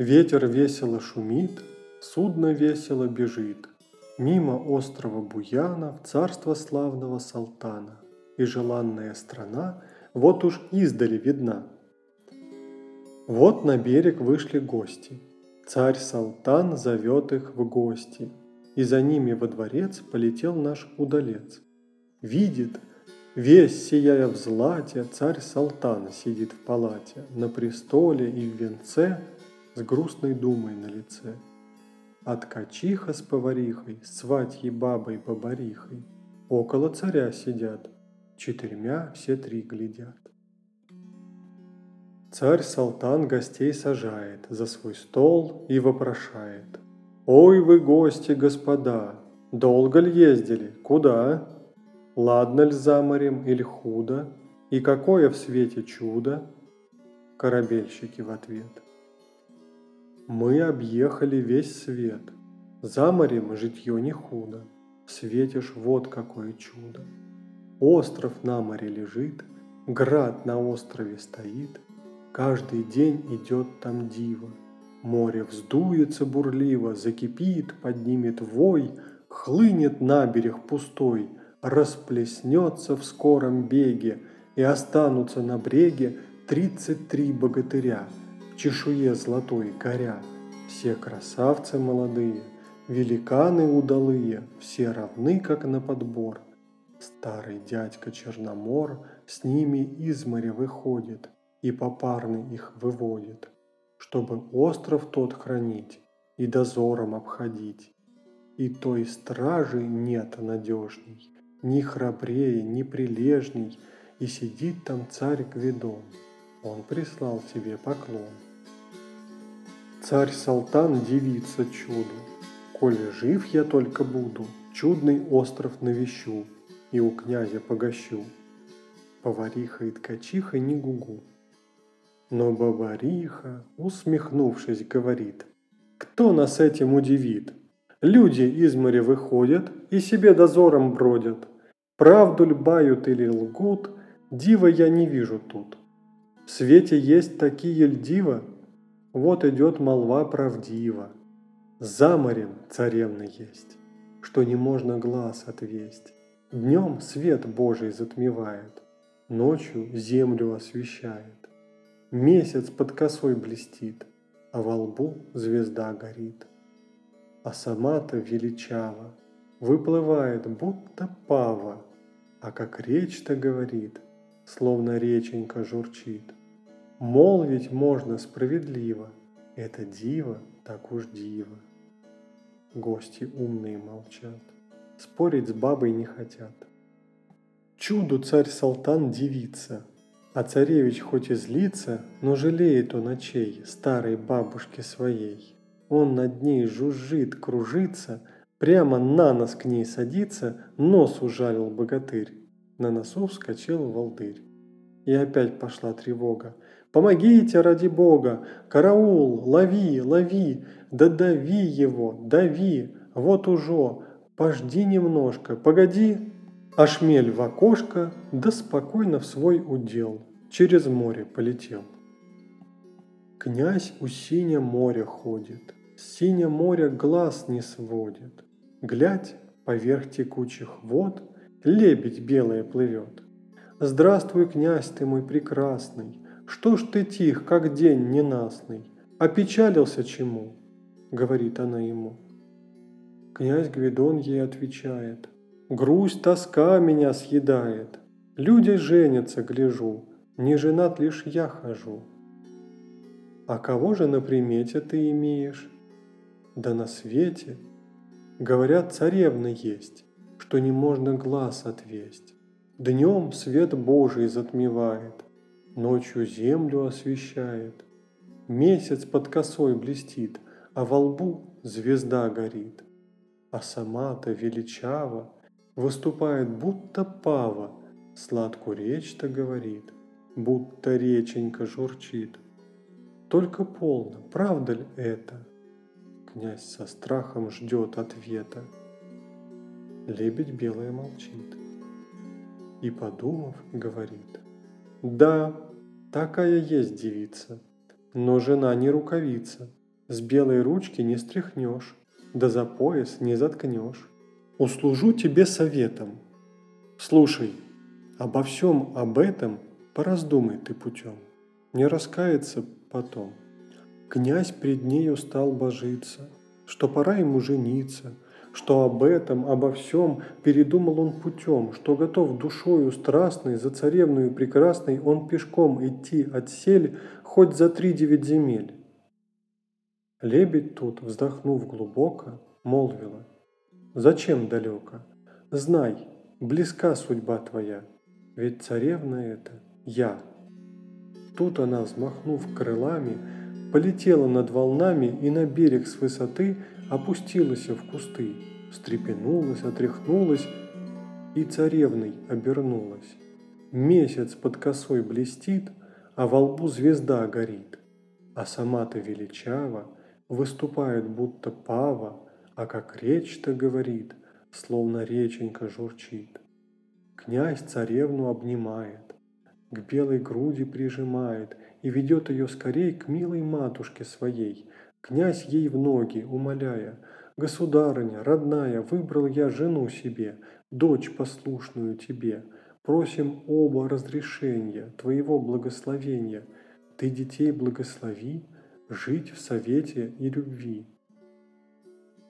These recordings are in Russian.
Ветер весело шумит, судно весело бежит. Мимо острова Буяна в царство славного Салтана. И желанная страна вот уж издали видна. Вот на берег вышли гости. Царь Салтан зовет их в гости. И за ними во дворец полетел наш удалец. Видит, Весь сияя в злате, царь Салтан сидит в палате, на престоле и в венце, с грустной думой на лице. А ткачиха с поварихой, сватьей бабой-бабарихой, около царя сидят, четырьмя все три глядят. Царь Салтан гостей сажает за свой стол и вопрошает. «Ой вы, гости, господа, долго ли ездили? Куда?» Ладно ль за морем или худо, и какое в свете чудо? Корабельщики в ответ. Мы объехали весь свет, за морем житье не худо, Светишь вот какое чудо. Остров на море лежит, град на острове стоит, Каждый день идет там диво. Море вздуется бурливо, закипит, поднимет вой, Хлынет на берег пустой — расплеснется в скором беге, и останутся на бреге тридцать три богатыря, чешуе золотой горя. Все красавцы молодые, великаны удалые, все равны, как на подбор. Старый дядька Черномор с ними из моря выходит и попарный их выводит, чтобы остров тот хранить и дозором обходить. И той стражи нет надежней, ни храбрее, ни прилежней, и сидит там царь Гвидон. Он прислал тебе поклон. Царь Салтан дивится чуду. Коли жив я только буду, чудный остров навещу и у князя погощу. Повариха и ткачиха не гугу. Но бабариха, усмехнувшись, говорит, кто нас этим удивит? Люди из моря выходят и себе дозором бродят. Правду ль бают или лгут, дива я не вижу тут. В свете есть такие ль дива, вот идет молва правдива. За царевна есть, что не можно глаз отвесть. Днем свет Божий затмевает, ночью землю освещает. Месяц под косой блестит, а во лбу звезда горит. А сама-то величава, выплывает, будто пава, а как речь-то говорит, словно реченька журчит. Молвить можно справедливо, это диво, так уж диво. Гости умные молчат, спорить с бабой не хотят. Чуду царь Салтан дивится, а царевич хоть и злится, но жалеет он очей старой бабушки своей. Он над ней жужжит, кружится, Прямо на нос к ней садится, нос ужалил богатырь. На носу вскочил волдырь. И опять пошла тревога. «Помогите ради Бога! Караул! Лови, лови! Да дави его, дави! Вот уже! Пожди немножко, погоди!» А шмель в окошко, да спокойно в свой удел, через море полетел. Князь у синя моря ходит, сине море глаз не сводит. Глядь, поверх текучих вод лебедь белая плывет. Здравствуй, князь ты мой прекрасный, что ж ты тих, как день ненастный, опечалился чему? Говорит она ему. Князь Гвидон ей отвечает, грусть, тоска меня съедает, люди женятся, гляжу, не женат лишь я хожу. А кого же на примете ты имеешь? Да на свете – Говорят, царевна есть, что не можно глаз отвесть. Днем свет Божий затмевает, ночью землю освещает. Месяц под косой блестит, а во лбу звезда горит. А сама-то величава выступает, будто пава, сладкую речь-то говорит, будто реченька журчит. Только полно, правда ли это? Князь со страхом ждет ответа. Лебедь белая молчит. И, подумав, говорит. Да, такая есть девица, но жена не рукавица. С белой ручки не стряхнешь, да за пояс не заткнешь. Услужу тебе советом. Слушай, обо всем об этом пораздумай ты путем, не раскается потом. Князь пред нею стал божиться, что пора ему жениться, что об этом, обо всем передумал он путем, что готов душою страстной за царевную прекрасной он пешком идти от сель хоть за три девять земель. Лебедь тут, вздохнув глубоко, молвила, «Зачем далеко? Знай, близка судьба твоя, ведь царевна это я». Тут она, взмахнув крылами, полетела над волнами и на берег с высоты опустилась в кусты, встрепенулась, отряхнулась и царевной обернулась. Месяц под косой блестит, а во лбу звезда горит, а сама-то величава выступает будто пава, а как речь-то говорит, словно реченька журчит. Князь царевну обнимает, к белой груди прижимает и ведет ее скорей к милой матушке своей. Князь ей в ноги, умоляя, «Государыня, родная, выбрал я жену себе, дочь послушную тебе. Просим оба разрешения, твоего благословения. Ты детей благослови, жить в совете и любви».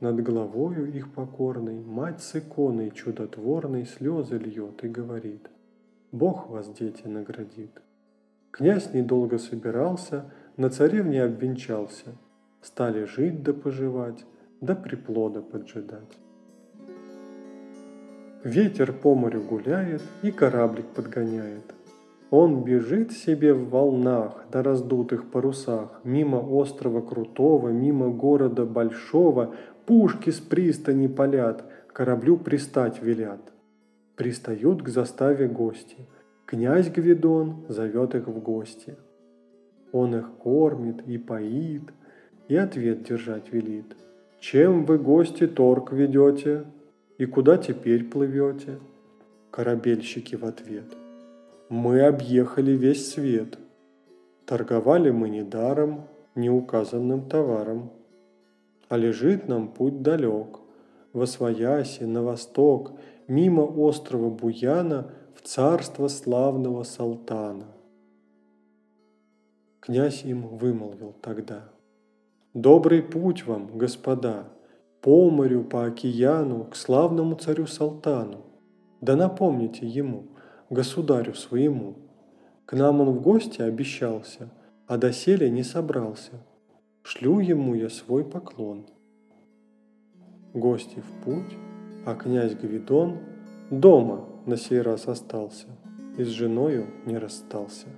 Над головою их покорной мать с иконой чудотворной слезы льет и говорит, «Бог вас, дети, наградит». Князь недолго собирался, на царевне обвенчался. Стали жить да поживать, да приплода поджидать. Ветер по морю гуляет и кораблик подгоняет. Он бежит себе в волнах на раздутых парусах, мимо острова Крутого, мимо города Большого, пушки с пристани палят, кораблю пристать велят. Пристают к заставе гости – Князь Гвидон зовет их в гости. Он их кормит и поит, и ответ держать велит. Чем вы, гости, торг ведете? И куда теперь плывете? Корабельщики в ответ. Мы объехали весь свет. Торговали мы не даром, не указанным товаром. А лежит нам путь далек, во свояси, на восток, мимо острова Буяна – в царство славного Салтана. Князь им вымолвил тогда. Добрый путь вам, господа, по морю, по океану, к славному царю Салтану. Да напомните ему, государю своему. К нам он в гости обещался, а доселе не собрался. Шлю ему я свой поклон. Гости в путь, а князь Гвидон дома на сей раз остался и с женою не расстался.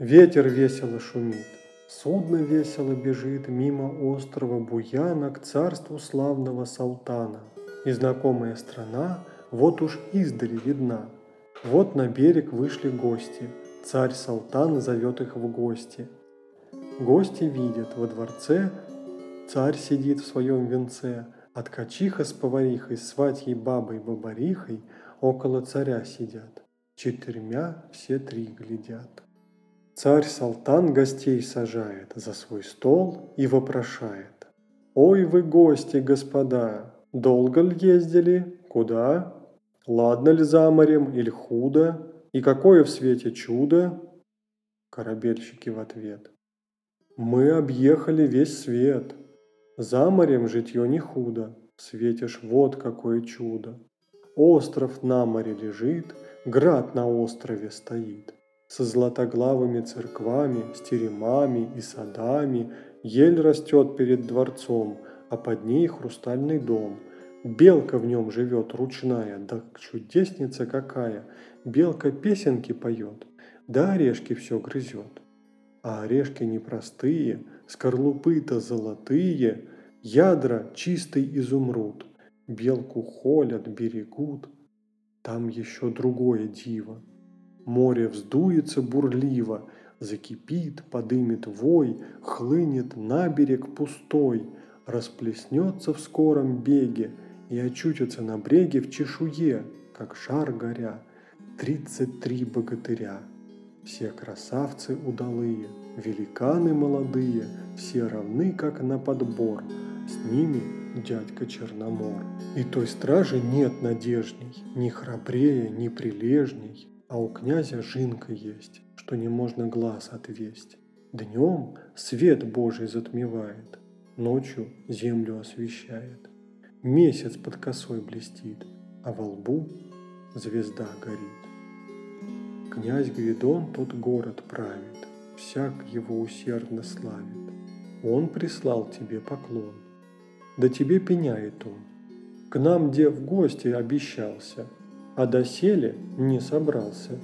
Ветер весело шумит, судно весело бежит мимо острова Буяна к царству славного Салтана. И знакомая страна вот уж издали видна. Вот на берег вышли гости, царь Салтан зовет их в гости. Гости видят во дворце Царь сидит в своем венце, а ткачиха с поварихой, сватьей бабой бабарихой около царя сидят. Четырьмя все три глядят. Царь Салтан гостей сажает за свой стол и вопрошает. «Ой вы гости, господа, долго ли ездили? Куда? Ладно ли за морем или худо? И какое в свете чудо?» Корабельщики в ответ. «Мы объехали весь свет, за морем житье не худо, светишь вот какое чудо. Остров на море лежит, град на острове стоит. Со златоглавыми церквами, с теремами и садами Ель растет перед дворцом, а под ней хрустальный дом. Белка в нем живет ручная, да чудесница какая. Белка песенки поет, да орешки все грызет. А орешки непростые, скорлупы-то золотые, ядра чистый изумруд, белку холят, берегут. Там еще другое диво. Море вздуется бурливо, закипит, подымет вой, хлынет на берег пустой, расплеснется в скором беге и очутится на бреге в чешуе, как шар горя. тридцать три богатыря. Все красавцы удалые, великаны молодые, все равны, как на подбор. С ними дядька Черномор. И той стражи нет надежней, ни храбрее, ни прилежней, а у князя жинка есть, что не можно глаз отвесть. Днем свет Божий затмевает, ночью землю освещает. Месяц под косой блестит, а во лбу звезда горит. Князь Гвидон тот город правит, всяк его усердно славит. Он прислал тебе поклон, да тебе пеняет он. К нам где в гости обещался, а доселе не собрался.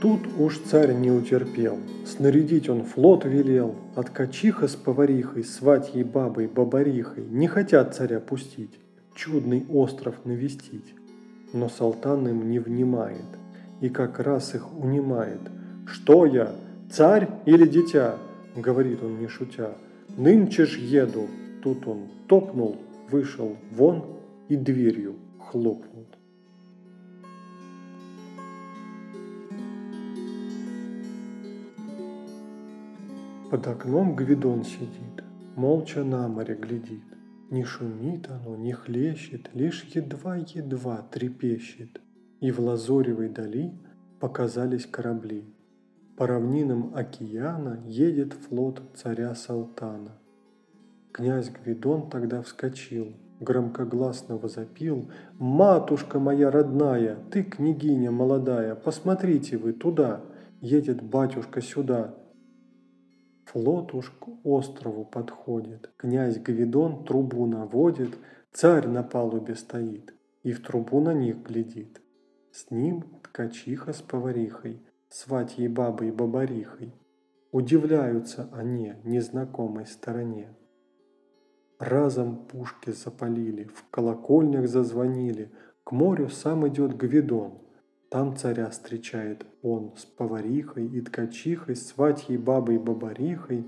Тут уж царь не утерпел, снарядить он флот велел, от качиха с поварихой, сватьей бабой, бабарихой, не хотят царя пустить, чудный остров навестить. Но Салтан им не внимает, и как раз их унимает. «Что я, царь или дитя?» — говорит он не шутя. «Нынче ж еду!» Тут он топнул, вышел вон и дверью хлопнул. Под окном Гвидон сидит, молча на море глядит. Не шумит оно, не хлещет, лишь едва-едва трепещет. И в лазоревой дали показались корабли. По равнинам океана едет флот царя Салтана. Князь Гвидон тогда вскочил, громкогласно возопил «Матушка моя родная, ты, княгиня молодая, посмотрите вы туда, едет батюшка сюда, Флот уж к острову подходит, князь Гвидон трубу наводит, царь на палубе стоит и в трубу на них глядит. С ним ткачиха с поварихой, сватьей бабой бабарихой. Удивляются они незнакомой стороне. Разом пушки запалили, в колокольнях зазвонили, к морю сам идет Гвидон – там царя встречает он с поварихой и ткачихой, сватьей бабой бабарихой.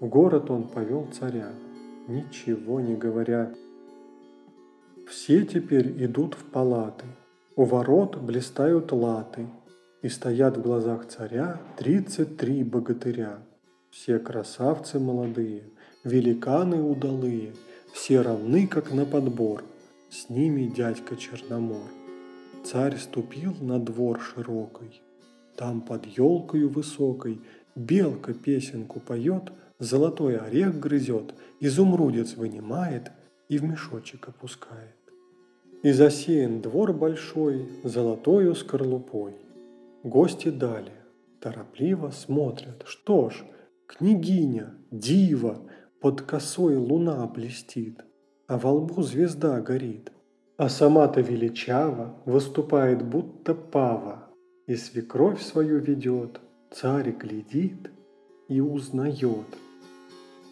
В город он повел царя, ничего не говоря. Все теперь идут в палаты, у ворот блистают латы, и стоят в глазах царя тридцать три богатыря. Все красавцы молодые, великаны удалые, все равны, как на подбор, с ними дядька Черномор. Царь ступил на двор широкой, Там под елкою высокой Белка песенку поет, Золотой орех грызет, Изумрудец вынимает И в мешочек опускает. И засеян двор большой Золотою скорлупой. Гости дали, торопливо смотрят, Что ж, княгиня, дива, Под косой луна блестит, А во лбу звезда горит. А сама-то величава выступает будто пава, И свекровь свою ведет, царь глядит и узнает.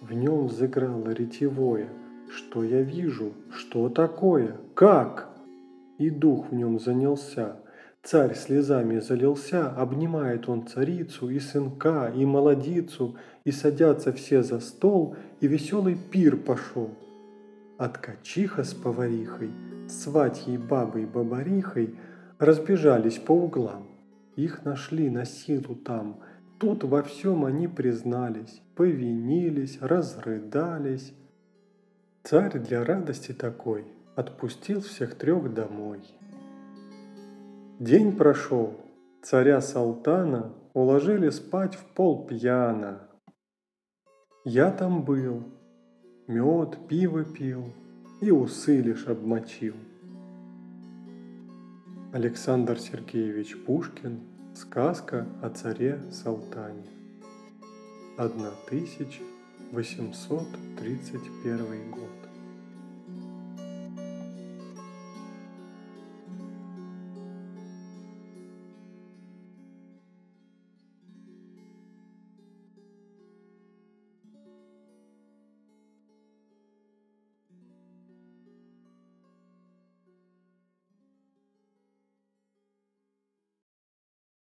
В нем взыграло ретевое, что я вижу, что такое, как? И дух в нем занялся, царь слезами залился, Обнимает он царицу и сынка, и молодицу, И садятся все за стол, и веселый пир пошел. От качиха с поварихой – сватьей бабой бабарихой разбежались по углам. Их нашли на силу там. Тут во всем они признались, повинились, разрыдались. Царь для радости такой отпустил всех трех домой. День прошел, царя Салтана уложили спать в пол пьяно. Я там был, мед, пиво пил, и усы лишь обмочил. Александр Сергеевич Пушкин Сказка о царе Салтане 1831 год